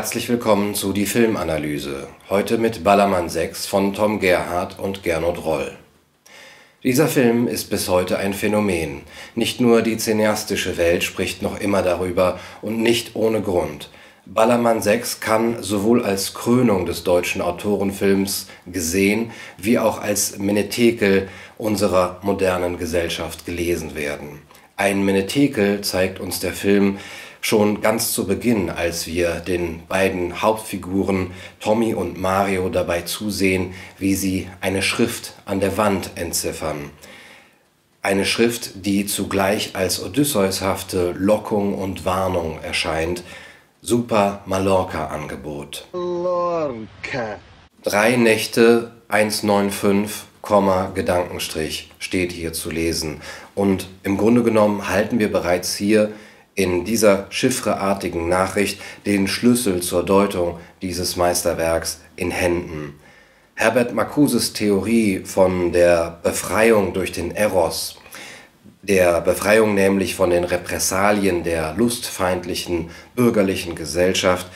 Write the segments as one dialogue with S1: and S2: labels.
S1: Herzlich willkommen zu die Filmanalyse. Heute mit Ballermann 6 von Tom Gerhardt und Gernot Roll. Dieser Film ist bis heute ein Phänomen. Nicht nur die cineastische Welt spricht noch immer darüber und nicht ohne Grund. Ballermann 6 kann sowohl als Krönung des deutschen Autorenfilms gesehen, wie auch als Menetekel unserer modernen Gesellschaft gelesen werden. Ein Menetekel zeigt uns der Film schon ganz zu Beginn, als wir den beiden Hauptfiguren Tommy und Mario dabei zusehen, wie sie eine Schrift an der Wand entziffern. Eine Schrift, die zugleich als Odysseus-hafte Lockung und Warnung erscheint. Super Mallorca-Angebot. Mallorca. Drei Nächte 195, Gedankenstrich steht hier zu lesen. Und im Grunde genommen halten wir bereits hier in dieser chiffreartigen Nachricht den Schlüssel zur Deutung dieses Meisterwerks in Händen. Herbert Marcuses Theorie von der Befreiung durch den Eros, der Befreiung nämlich von den Repressalien der lustfeindlichen bürgerlichen Gesellschaft,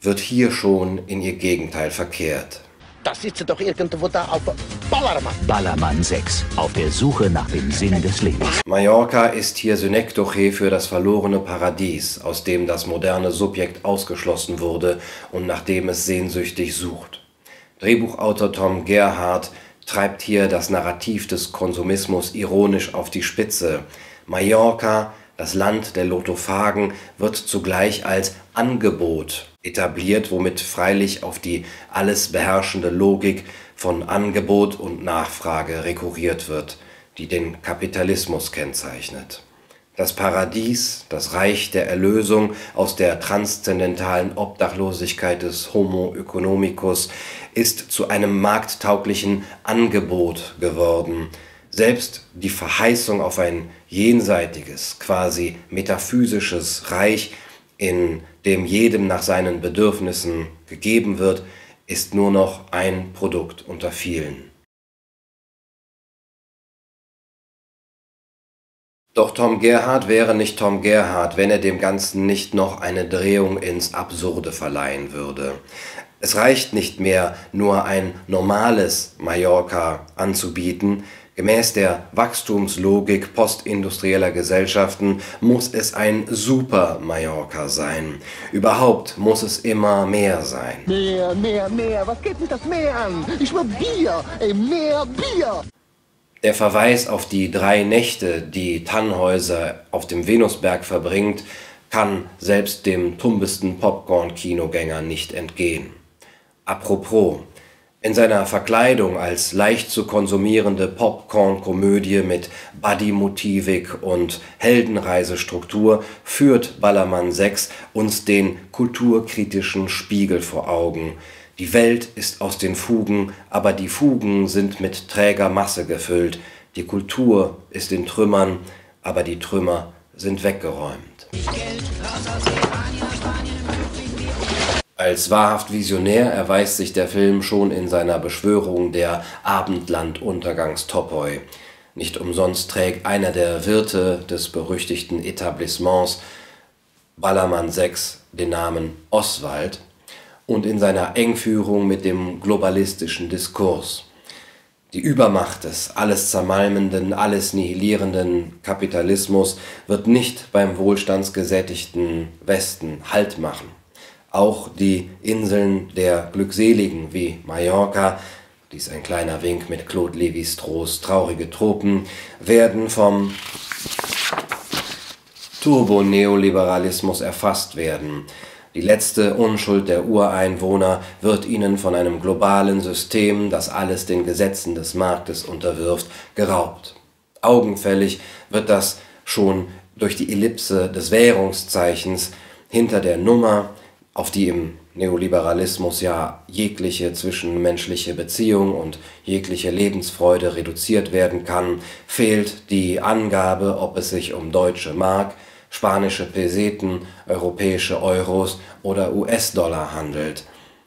S1: wird hier schon in ihr Gegenteil verkehrt.
S2: Das sitzt doch irgendwo da auf Ballermann.
S3: Ballermann 6. Auf der Suche nach dem Sinn des Lebens.
S1: Mallorca ist hier Synekdoche für das verlorene Paradies, aus dem das moderne Subjekt ausgeschlossen wurde und nach dem es sehnsüchtig sucht. Drehbuchautor Tom Gerhardt treibt hier das Narrativ des Konsumismus ironisch auf die Spitze. Mallorca, das Land der Lotophagen, wird zugleich als Angebot etabliert, womit freilich auf die alles beherrschende Logik von Angebot und Nachfrage rekurriert wird, die den Kapitalismus kennzeichnet. Das Paradies, das Reich der Erlösung aus der transzendentalen Obdachlosigkeit des Homo economicus ist zu einem markttauglichen Angebot geworden. Selbst die Verheißung auf ein jenseitiges, quasi metaphysisches Reich in dem jedem nach seinen Bedürfnissen gegeben wird, ist nur noch ein Produkt unter vielen. Doch Tom Gerhardt wäre nicht Tom Gerhardt, wenn er dem Ganzen nicht noch eine Drehung ins Absurde verleihen würde. Es reicht nicht mehr, nur ein normales Mallorca anzubieten, Gemäß der Wachstumslogik postindustrieller Gesellschaften muss es ein Super-Mallorca sein. Überhaupt muss es immer mehr sein.
S2: Mehr, mehr, mehr. Was geht mich das Meer an? Ich will Bier. Ey, mehr Bier.
S1: Der Verweis auf die drei Nächte, die Tannhäuser auf dem Venusberg verbringt, kann selbst dem tumbesten Popcorn-Kinogänger nicht entgehen. Apropos, in seiner Verkleidung als leicht zu konsumierende Popcorn-Komödie mit Buddy-Motivik und Heldenreisestruktur führt Ballermann 6 uns den kulturkritischen Spiegel vor Augen. Die Welt ist aus den Fugen, aber die Fugen sind mit träger Masse gefüllt. Die Kultur ist in Trümmern, aber die Trümmer sind weggeräumt. Geld, als wahrhaft visionär erweist sich der Film schon in seiner Beschwörung der Abendland-Untergangstopoi. Nicht umsonst trägt einer der Wirte des berüchtigten Etablissements Ballermann 6 den Namen Oswald und in seiner Engführung mit dem globalistischen Diskurs. Die Übermacht des alles zermalmenden, alles nihilierenden Kapitalismus wird nicht beim wohlstandsgesättigten Westen Halt machen. Auch die Inseln der Glückseligen wie Mallorca, dies ein kleiner Wink mit Claude Lévi-Strauss Traurige Tropen, werden vom Turbo-Neoliberalismus erfasst werden. Die letzte Unschuld der Ureinwohner wird ihnen von einem globalen System, das alles den Gesetzen des Marktes unterwirft, geraubt. Augenfällig wird das schon durch die Ellipse des Währungszeichens hinter der Nummer auf die im Neoliberalismus ja jegliche zwischenmenschliche Beziehung und jegliche Lebensfreude reduziert werden kann, fehlt die Angabe, ob es sich um deutsche Mark, spanische Peseten, europäische Euros oder US-Dollar handelt.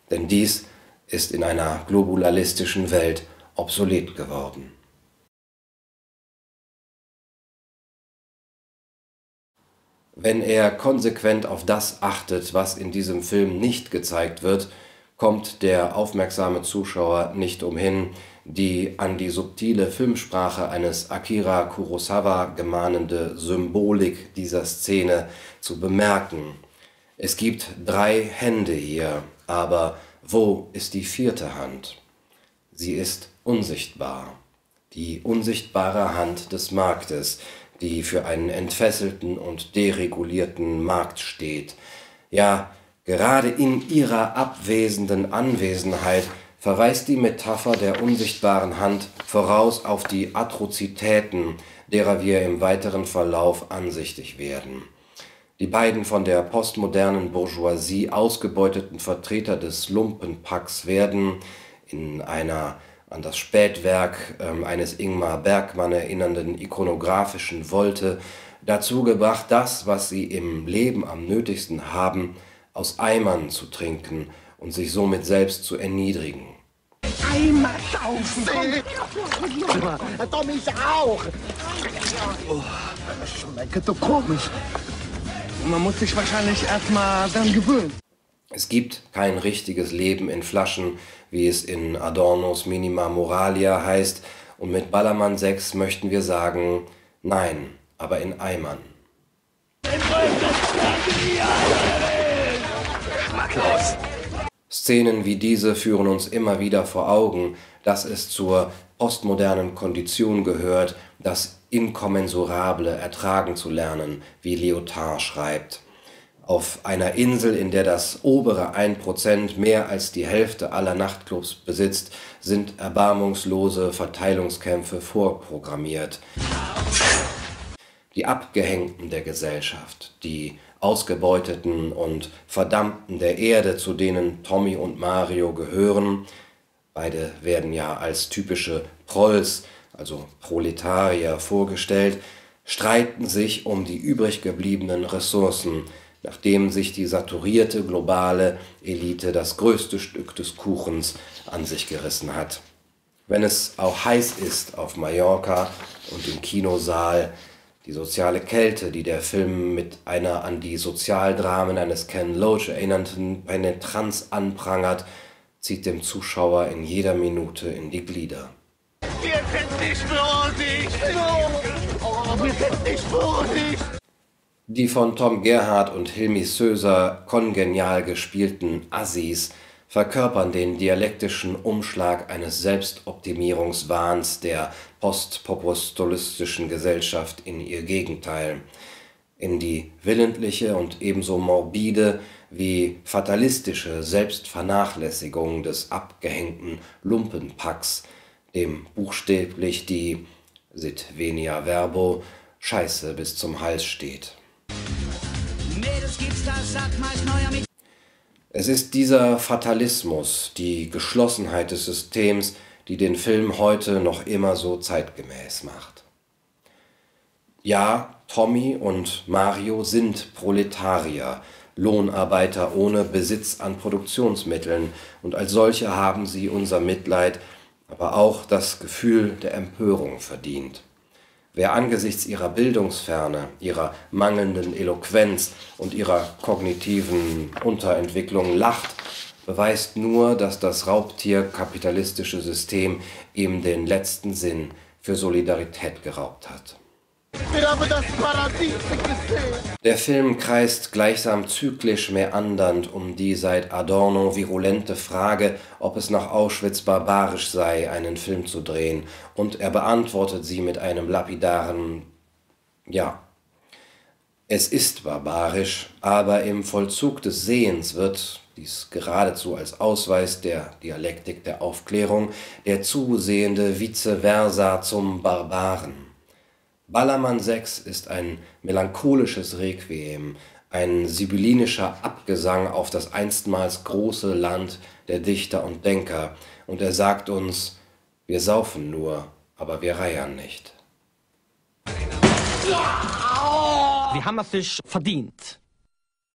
S1: Denn dies ist in einer globalistischen Welt obsolet geworden. Wenn er konsequent auf das achtet, was in diesem Film nicht gezeigt wird, kommt der aufmerksame Zuschauer nicht umhin, die an die subtile Filmsprache eines Akira Kurosawa gemahnende Symbolik dieser Szene zu bemerken. Es gibt drei Hände hier, aber wo ist die vierte Hand? Sie ist unsichtbar. Die unsichtbare Hand des Marktes, die für einen entfesselten und deregulierten Markt steht. Ja, gerade in ihrer abwesenden Anwesenheit verweist die Metapher der unsichtbaren Hand voraus auf die Atrozitäten, derer wir im weiteren Verlauf ansichtig werden. Die beiden von der postmodernen Bourgeoisie ausgebeuteten Vertreter des Lumpenpacks werden in einer an das Spätwerk äh, eines Ingmar Bergmann erinnernden ikonografischen Wolte dazu gebracht, das, was sie im Leben am nötigsten haben, aus Eimern zu trinken und sich somit selbst zu erniedrigen.
S2: Eimer saufen! Tom ich auch! Oh, schmeckt doch komisch. Man muss sich wahrscheinlich erstmal dann gewöhnen.
S1: Es gibt kein richtiges Leben in Flaschen, wie es in Adornos Minima Moralia heißt, und mit Ballermann 6 möchten wir sagen, nein, aber in Eimern.
S3: Geschmacklos.
S1: Szenen wie diese führen uns immer wieder vor Augen, dass es zur postmodernen Kondition gehört, das Inkommensurable ertragen zu lernen, wie Lyotard schreibt. Auf einer Insel, in der das obere 1% mehr als die Hälfte aller Nachtclubs besitzt, sind erbarmungslose Verteilungskämpfe vorprogrammiert. Die Abgehängten der Gesellschaft, die Ausgebeuteten und Verdammten der Erde, zu denen Tommy und Mario gehören, beide werden ja als typische Prolls, also Proletarier, vorgestellt, streiten sich um die übrig gebliebenen Ressourcen, nachdem sich die saturierte globale Elite das größte Stück des Kuchens an sich gerissen hat. Wenn es auch heiß ist auf Mallorca und im Kinosaal, die soziale Kälte, die der Film mit einer an die Sozialdramen eines Ken Loach erinnernden Penetranz anprangert, zieht dem Zuschauer in jeder Minute in die Glieder.
S2: Wir sind nicht würdig! Oh, wir sind nicht würdig!
S1: Die von Tom Gerhardt und Hilmi Söser kongenial gespielten Assis verkörpern den dialektischen Umschlag eines Selbstoptimierungswahns der postpopulistischen Gesellschaft in ihr Gegenteil, in die willentliche und ebenso morbide wie fatalistische Selbstvernachlässigung des abgehängten Lumpenpacks, dem buchstäblich die, sit venia verbo, Scheiße bis zum Hals steht. Es ist dieser Fatalismus, die Geschlossenheit des Systems, die den Film heute noch immer so zeitgemäß macht. Ja, Tommy und Mario sind Proletarier, Lohnarbeiter ohne Besitz an Produktionsmitteln, und als solche haben sie unser Mitleid, aber auch das Gefühl der Empörung verdient. Wer angesichts ihrer Bildungsferne, ihrer mangelnden Eloquenz und ihrer kognitiven Unterentwicklung lacht, beweist nur, dass das raubtierkapitalistische System ihm den letzten Sinn für Solidarität geraubt hat.
S2: Wir haben das Paradies gesehen!
S1: Der Film kreist gleichsam zyklisch meandernd um die seit Adorno virulente Frage, ob es nach Auschwitz barbarisch sei, einen Film zu drehen, und er beantwortet sie mit einem lapidaren Ja. Es ist barbarisch, aber im Vollzug des Sehens wird, dies geradezu als Ausweis der Dialektik der Aufklärung, der Zusehende vice versa zum Barbaren. Ballermann 6 ist ein melancholisches Requiem, ein sibyllinischer Abgesang auf das einstmals große Land der Dichter und Denker, und er sagt uns, wir saufen nur, aber wir reiern nicht.
S4: Wir haben sich verdient.